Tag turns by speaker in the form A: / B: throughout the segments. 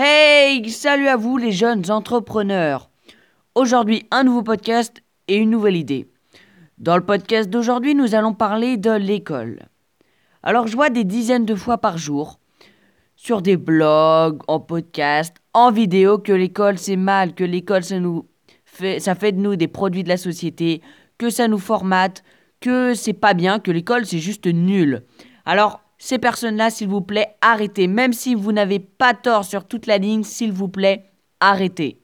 A: Hey, salut à vous les jeunes entrepreneurs. Aujourd'hui, un nouveau podcast et une nouvelle idée. Dans le podcast d'aujourd'hui, nous allons parler de l'école. Alors, je vois des dizaines de fois par jour, sur des blogs, en podcast, en vidéo, que l'école c'est mal, que l'école ça nous fait, ça fait de nous des produits de la société, que ça nous formate, que c'est pas bien, que l'école c'est juste nul. Alors, ces personnes-là, s'il vous plaît, arrêtez. Même si vous n'avez pas tort sur toute la ligne, s'il vous plaît, arrêtez.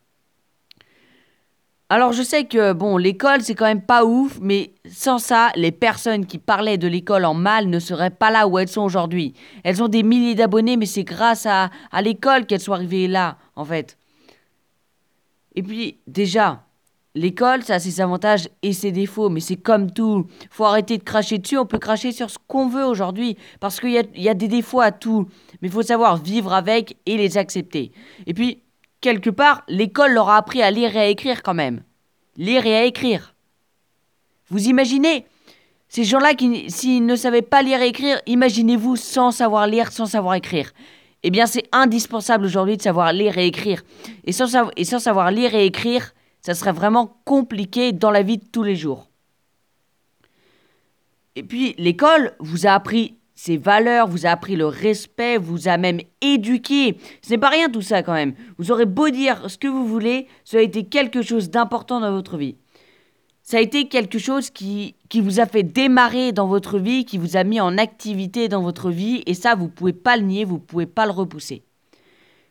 A: Alors je sais que bon, l'école c'est quand même pas ouf, mais sans ça, les personnes qui parlaient de l'école en mal ne seraient pas là où elles sont aujourd'hui. Elles ont des milliers d'abonnés, mais c'est grâce à, à l'école qu'elles sont arrivées là, en fait. Et puis déjà, L'école, ça a ses avantages et ses défauts, mais c'est comme tout. Faut arrêter de cracher dessus, on peut cracher sur ce qu'on veut aujourd'hui, parce qu'il y, y a, des défauts à tout, mais il faut savoir vivre avec et les accepter. Et puis, quelque part, l'école leur a appris à lire et à écrire quand même. Lire et à écrire. Vous imaginez Ces gens-là qui, s'ils ne savaient pas lire et écrire, imaginez-vous sans savoir lire, sans savoir écrire. Eh bien, c'est indispensable aujourd'hui de savoir lire et écrire. Et sans, et sans savoir lire et écrire, ça serait vraiment compliqué dans la vie de tous les jours. Et puis, l'école vous a appris ses valeurs, vous a appris le respect, vous a même éduqué. Ce n'est pas rien tout ça quand même. Vous aurez beau dire ce que vous voulez, ça a été quelque chose d'important dans votre vie. Ça a été quelque chose qui, qui vous a fait démarrer dans votre vie, qui vous a mis en activité dans votre vie, et ça, vous ne pouvez pas le nier, vous ne pouvez pas le repousser.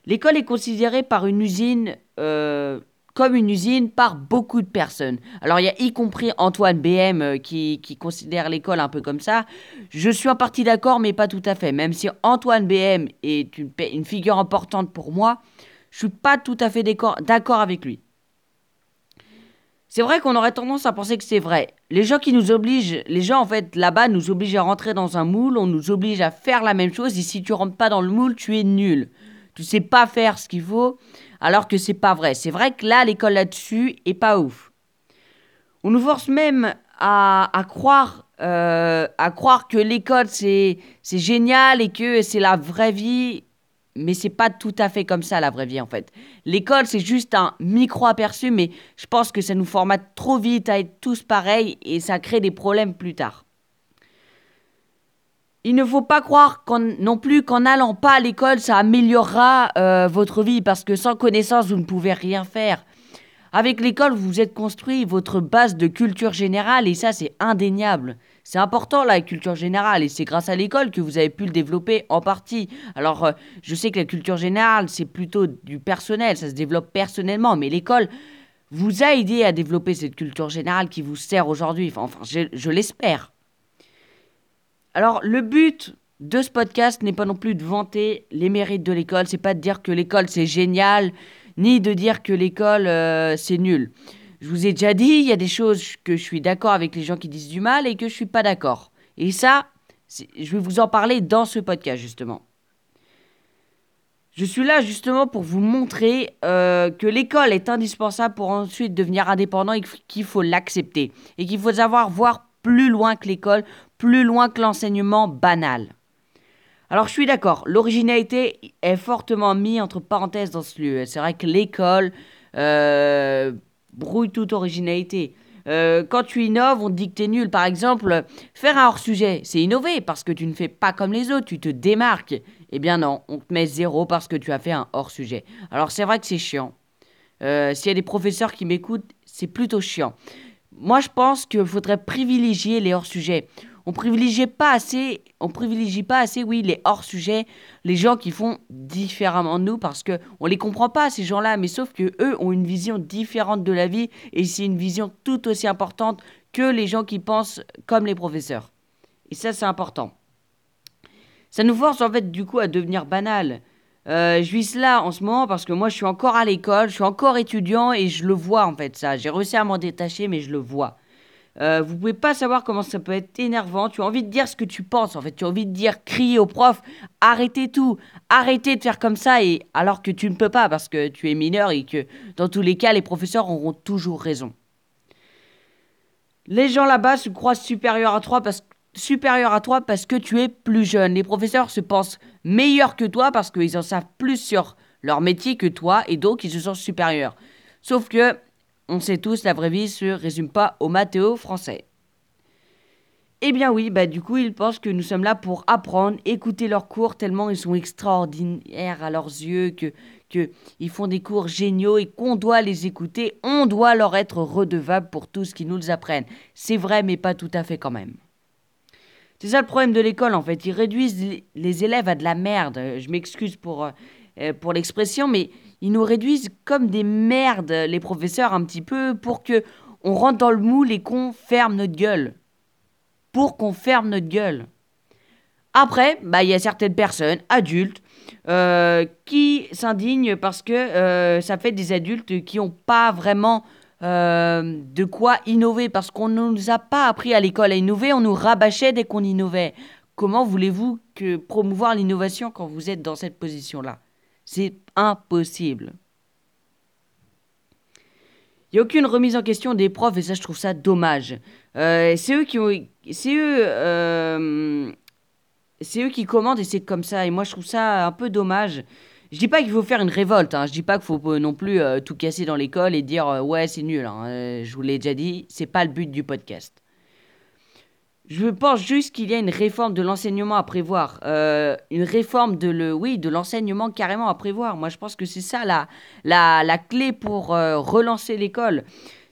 A: L'école est considérée par une usine euh, comme une usine par beaucoup de personnes. Alors il y a y compris Antoine BM euh, qui, considère l'école un peu comme ça. Je suis en partie d'accord, mais pas tout à fait. Même si Antoine BM est une, une figure importante pour moi, je suis pas tout à fait d'accord avec lui. C'est vrai qu'on aurait tendance à penser que c'est vrai. Les gens qui nous obligent, les gens en fait là-bas nous obligent à rentrer dans un moule, on nous oblige à faire la même chose et si tu rentres pas dans le moule, tu es nul. Tu sais pas faire ce qu'il faut alors que c'est pas vrai. C'est vrai que là, l'école là-dessus est pas ouf. On nous force même à, croire, euh, à croire que l'école c'est c'est génial et que c'est la vraie vie, mais c'est pas tout à fait comme ça la vraie vie en fait. L'école c'est juste un micro aperçu, mais je pense que ça nous formate trop vite à être tous pareils et ça crée des problèmes plus tard. Il ne faut pas croire non plus qu'en n'allant pas à l'école, ça améliorera euh, votre vie, parce que sans connaissance, vous ne pouvez rien faire. Avec l'école, vous êtes construit votre base de culture générale, et ça, c'est indéniable. C'est important, la culture générale, et c'est grâce à l'école que vous avez pu le développer en partie. Alors, euh, je sais que la culture générale, c'est plutôt du personnel, ça se développe personnellement, mais l'école vous a aidé à développer cette culture générale qui vous sert aujourd'hui. Enfin, je l'espère. Alors, le but de ce podcast n'est pas non plus de vanter les mérites de l'école, c'est pas de dire que l'école c'est génial, ni de dire que l'école euh, c'est nul. Je vous ai déjà dit, il y a des choses que je suis d'accord avec les gens qui disent du mal et que je suis pas d'accord. Et ça, je vais vous en parler dans ce podcast justement. Je suis là justement pour vous montrer euh, que l'école est indispensable pour ensuite devenir indépendant et qu'il faut l'accepter. Et qu'il faut savoir voir plus loin que l'école, plus loin que l'enseignement banal. Alors je suis d'accord, l'originalité est fortement mise entre parenthèses dans ce lieu. C'est vrai que l'école euh, brouille toute originalité. Euh, quand tu innoves, on te dit que t'es nul. Par exemple, faire un hors-sujet, c'est innover parce que tu ne fais pas comme les autres, tu te démarques. Eh bien non, on te met zéro parce que tu as fait un hors-sujet. Alors c'est vrai que c'est chiant. Euh, s'il y a des professeurs qui m'écoutent, c'est plutôt chiant. Moi, je pense qu'il faudrait privilégier les hors-sujets. On privilégie pas assez, on privilégie pas assez, oui, les hors-sujets, les gens qui font différemment de nous parce que on les comprend pas ces gens-là, mais sauf que eux ont une vision différente de la vie et c'est une vision tout aussi importante que les gens qui pensent comme les professeurs. Et ça, c'est important. Ça nous force en fait du coup à devenir banal. Euh, je vis cela en ce moment parce que moi je suis encore à l'école, je suis encore étudiant et je le vois en fait ça. J'ai réussi à m'en détacher mais je le vois. Euh, vous pouvez pas savoir comment ça peut être énervant. Tu as envie de dire ce que tu penses en fait. Tu as envie de dire, crier au prof, arrêtez tout, arrêtez de faire comme ça et alors que tu ne peux pas parce que tu es mineur et que dans tous les cas les professeurs auront toujours raison. Les gens là-bas se croient supérieurs à toi parce supérieur à toi parce que tu es plus jeune. Les professeurs se pensent meilleurs que toi parce qu'ils en savent plus sur leur métier que toi et donc ils se sentent supérieurs. Sauf que, on sait tous, la vraie vie se résume pas au mathéo français. Eh bien oui, bah du coup ils pensent que nous sommes là pour apprendre, écouter leurs cours tellement ils sont extraordinaires à leurs yeux que que ils font des cours géniaux et qu'on doit les écouter, on doit leur être redevable pour tout ce qu'ils nous apprennent. C'est vrai mais pas tout à fait quand même. C'est ça le problème de l'école en fait, ils réduisent les élèves à de la merde. Je m'excuse pour euh, pour l'expression mais ils nous réduisent comme des merdes les professeurs un petit peu pour que on rentre dans le moule et qu'on ferme notre gueule pour qu'on ferme notre gueule. Après, bah, il y a certaines personnes, adultes, euh, qui s'indignent parce que euh, ça fait des adultes qui n'ont pas vraiment euh, de quoi innover, parce qu'on ne nous a pas appris à l'école à innover, on nous rabâchait dès qu'on innovait. Comment voulez-vous que promouvoir l'innovation quand vous êtes dans cette position-là? C'est impossible. Il n'y a aucune remise en question des profs et ça, je trouve ça dommage. c'est eux qui c'est eux, euh, c'est eux qui commandent et c'est comme ça. Et moi, je trouve ça un peu dommage. Je dis pas qu'il faut faire une révolte. Hein. Je dis pas qu'il faut non plus euh, tout casser dans l'école et dire euh, ouais c'est nul. Hein. je vous l'ai déjà dit, c'est pas le but du podcast. Je pense juste qu'il y a une réforme de l'enseignement à prévoir, une réforme de le, oui, de l'enseignement carrément à prévoir. Moi, je pense que c'est ça la, la, la clé pour relancer l'école.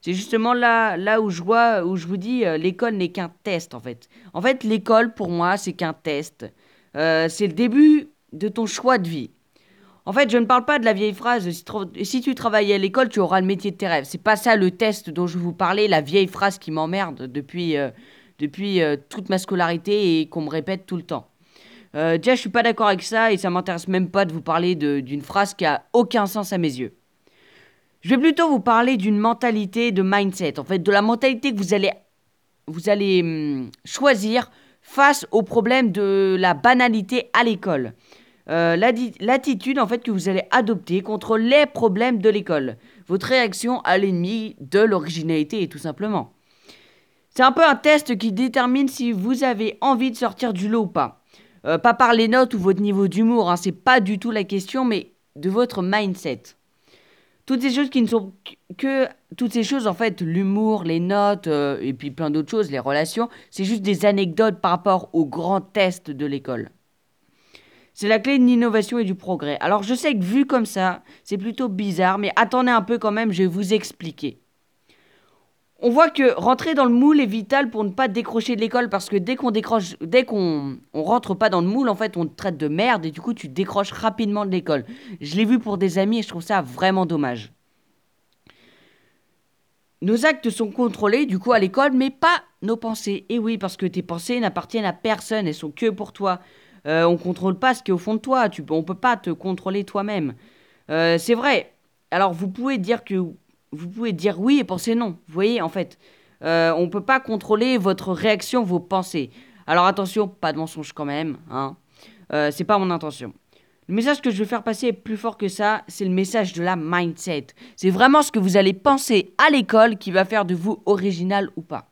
A: C'est justement là, là où, je vois, où je vous dis, euh, l'école n'est qu'un test en fait. En fait, l'école pour moi, c'est qu'un test. Euh, c'est le début de ton choix de vie. En fait, je ne parle pas de la vieille phrase si, tu travailles à l'école, tu auras le métier de tes rêves. C'est pas ça le test dont je vous parlais, la vieille phrase qui m'emmerde depuis, euh, depuis toute ma scolarité et qu'on me répète tout le temps. déjà, je suis pas d'accord avec ça et ça m'intéresse même pas de vous parler d'une phrase qui a aucun sens à mes yeux. Je vais plutôt vous parler d'une mentalité de mindset, en fait, de la mentalité que vous allez, vous allez hum, choisir face au problème de la banalité à l'école. Euh, l'attitude en fait que vous allez adopter contre les problèmes de l'école. Votre réaction à l'ennemi de l'originalité, tout simplement. C'est un peu un test qui détermine si vous avez envie de sortir du lot ou pas. Euh, pas par les notes ou votre niveau d'humour, hein, c'est pas du tout la question, mais de votre mindset. Toutes ces choses qui ne sont que toutes ces choses en fait, l'humour, les notes euh, et puis plein d'autres choses, les relations, c'est juste des anecdotes par rapport aux grands tests de l'école. C'est la clé de l'innovation et du progrès. Alors je sais que vu comme ça, c'est plutôt bizarre, mais attendez un peu quand même, je vais vous expliquer on voit que rentrer dans le moule est vital pour ne pas décrocher de l'école parce que dès qu'on décroche, dès qu'on on rentre pas dans le moule, en fait, on te traite de merde et du coup, tu décroches rapidement de l'école. Je l'ai vu pour des amis et je trouve ça vraiment dommage. Nos actes sont contrôlés du coup à l'école, mais pas nos pensées. Et oui, parce que tes pensées n'appartiennent à personne, elles sont que pour toi. Euh, on contrôle pas ce qui est au fond de toi. Tu, on peut pas te contrôler toi-même. Euh, c'est vrai. Alors vous pouvez dire que vous pouvez dire oui et penser non. Vous voyez, en fait, euh, on ne peut pas contrôler votre réaction, vos pensées. Alors attention, pas de mensonge quand même. Hein. Euh, c'est pas mon intention. Le message que je veux faire passer est plus fort que ça, c'est le message de la mindset. C'est vraiment ce que vous allez penser à l'école qui va faire de vous original ou pas.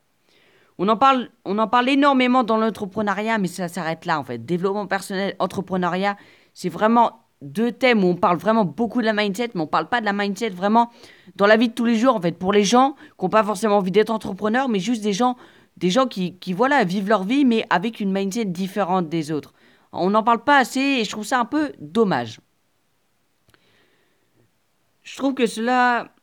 A: On en parle, on en parle énormément dans l'entrepreneuriat, mais ça s'arrête là en fait. Développement personnel, entrepreneuriat, c'est vraiment deux thèmes où on parle vraiment beaucoup de la mindset, mais on parle pas de la mindset vraiment dans la vie de tous les jours, en fait, pour les gens qui n'ont pas forcément envie d'être entrepreneurs, mais juste des gens, des gens qui, qui, voilà, vivent leur vie, mais avec une mindset différente des autres. On n'en parle pas assez et je trouve ça un peu dommage. Je trouve que cela,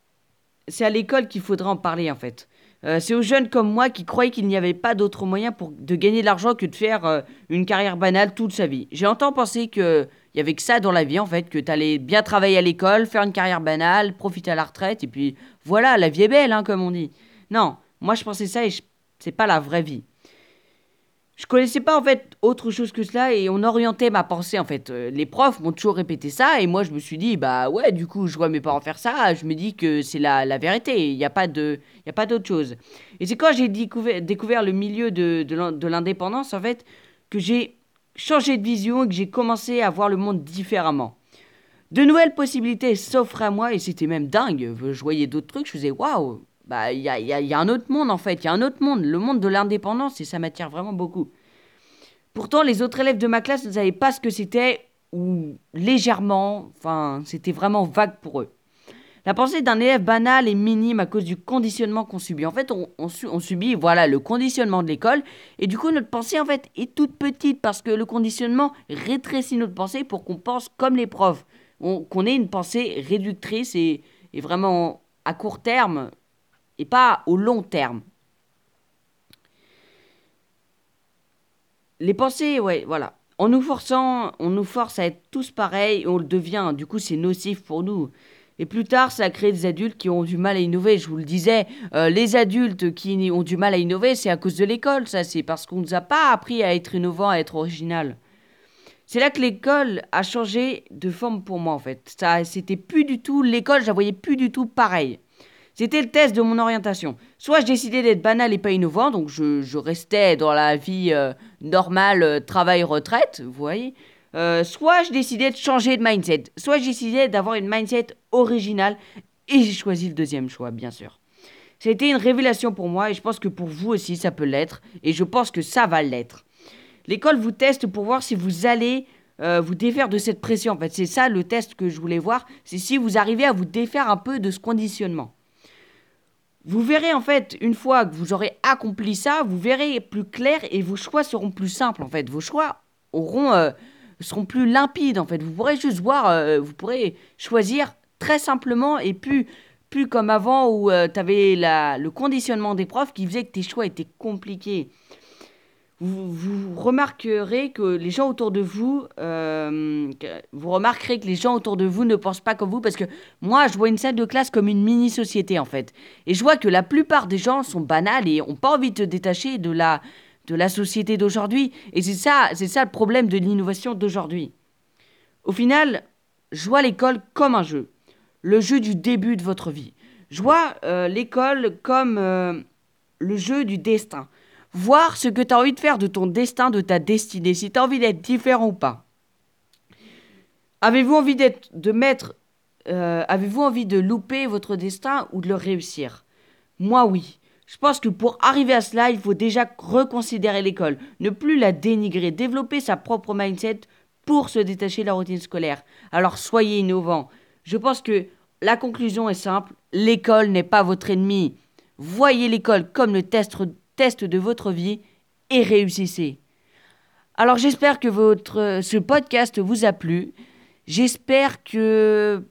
A: c'est à l'école qu'il faudrait en parler, en fait. Euh, c'est aux jeunes comme moi qui croyaient qu'il n'y avait pas d'autre moyen pour, de gagner de l'argent que de faire euh, une carrière banale toute sa vie. J'ai longtemps pensé que il y avait que ça dans la vie en fait, que tu allais bien travailler à l'école, faire une carrière banale, profiter à la retraite, et puis voilà, la vie est belle, hein, comme on dit. Non, moi je pensais ça et c'est pas la vraie vie. Je connaissais pas en fait autre chose que cela et on orientait ma pensée en fait. Euh, les profs m'ont toujours répété ça et moi je me suis dit bah ouais du coup je vois mes parents faire ça, je me dis que c'est la, la, vérité, il n'y a pas y a pas d'autre chose. Et c'est quand j'ai découvert, découvert le milieu de, de l'indépendance en fait que j'ai changé de vision et que j'ai commencé à voir le monde différemment. De nouvelles possibilités s'offrent à moi et c'était même dingue. Je voyais d'autres trucs, je faisais waouh, bah il y a, y a, un autre monde en fait, il y a un autre monde, le monde de l'indépendance et ça m'attire vraiment beaucoup. Pourtant, les autres élèves de ma classe ne savaient pas ce que c'était ou légèrement, enfin, c'était vraiment vague pour eux. La pensée d'un élève banal est minime à cause du conditionnement qu'on subit. En fait, on, subit voilà le conditionnement de l'école et du coup notre pensée en fait est toute petite parce que le conditionnement rétrécit notre pensée pour qu'on pense comme les profs, qu'on ait une pensée réductrice et, et vraiment à court terme et pas au long terme. Les pensées, ouais, voilà. En nous forçant, on nous force à être tous pareils on le devient. Du coup, c'est nocif pour nous. Et plus tard, ça a créé des adultes qui ont du mal à innover. Je vous le disais, euh, les adultes qui ont du mal à innover, c'est à cause de l'école, ça. C'est parce qu'on ne nous a pas appris à être innovant, à être original. C'est là que l'école a changé de forme pour moi, en fait. Ça, c'était plus du tout l'école, je la voyais plus du tout pareil. C'était le test de mon orientation. Soit je décidais d'être banal et pas innovant, donc je, restais dans la vie euh, normale, euh, travail-retraite, vous voyez. Euh, soit je décidais de changer de mindset, soit je décidais d'avoir une mindset originale, et j'ai choisi le deuxième choix, bien sûr. C'était une révélation pour moi, et je pense que pour vous aussi, ça peut l'être, et je pense que ça va l'être. L'école vous teste pour voir si vous allez vous défaire de cette pression. En fait, c'est ça le test que je voulais voir, c'est si vous arrivez à vous défaire un peu de ce conditionnement. Vous verrez en fait, une fois que vous aurez accompli ça, vous verrez plus clair et vos choix seront plus simples en fait. Vos choix auront euh, seront plus limpides en fait. Vous pourrez juste voir, euh, vous pourrez choisir très simplement et plus, plus comme avant où euh, tu avais le conditionnement des profs qui faisait que tes choix étaient compliqués. Vous, vous remarquerez que les gens autour de vous, euh, vous remarquerez que les gens autour de vous ne pensent pas comme vous parce que moi, je vois une salle de classe comme une mini-société en fait. Et je vois que la plupart des gens sont banals et n'ont pas envie de se détacher de la, de la société d'aujourd'hui. Et c'est ça, c'est ça le problème de l'innovation d'aujourd'hui. Au final, je vois l'école comme un jeu, le jeu du début de votre vie. Je vois euh, l'école comme euh, le jeu du destin. Voir ce que tu as envie de faire de ton destin, de ta destinée, si tu as envie d'être différent ou pas. Avez-vous envie de mettre, euh, avez-vous envie de louper votre destin ou de le réussir? Moi oui. Je pense que pour arriver à cela, il faut déjà reconsidérer l'école, ne plus la dénigrer, développer sa propre mindset pour se détacher de la routine scolaire. Alors soyez innovants. Je pense que la conclusion est simple, l'école n'est pas votre ennemi. Voyez l'école comme le test, test de votre vie et réussissez. Alors j'espère que votre, ce podcast vous a plu. J'espère que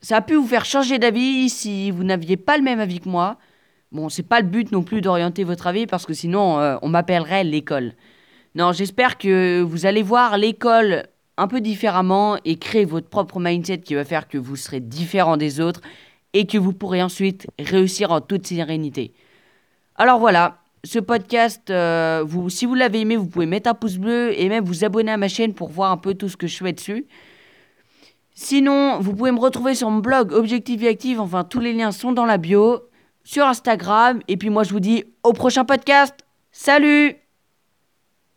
A: ça a pu vous faire changer d'avis si vous n'aviez pas le même avis que moi. Bon, c'est pas le but non plus d'orienter votre avis parce que sinon euh, on m'appellerait l'école. Non, j'espère que vous allez voir l'école un peu différemment et créer votre propre mindset qui va faire que vous serez différent des autres et que vous pourrez ensuite réussir en toute sérénité. Alors voilà, ce podcast, euh, si vous l'avez aimé, vous pouvez mettre un pouce bleu et même vous abonner à ma chaîne pour voir un peu tout ce que je fais dessus. Sinon, vous pouvez me retrouver sur mon blog Objectif et Active, enfin tous les liens sont dans la bio sur Instagram. Et puis moi, je vous dis au prochain podcast. Salut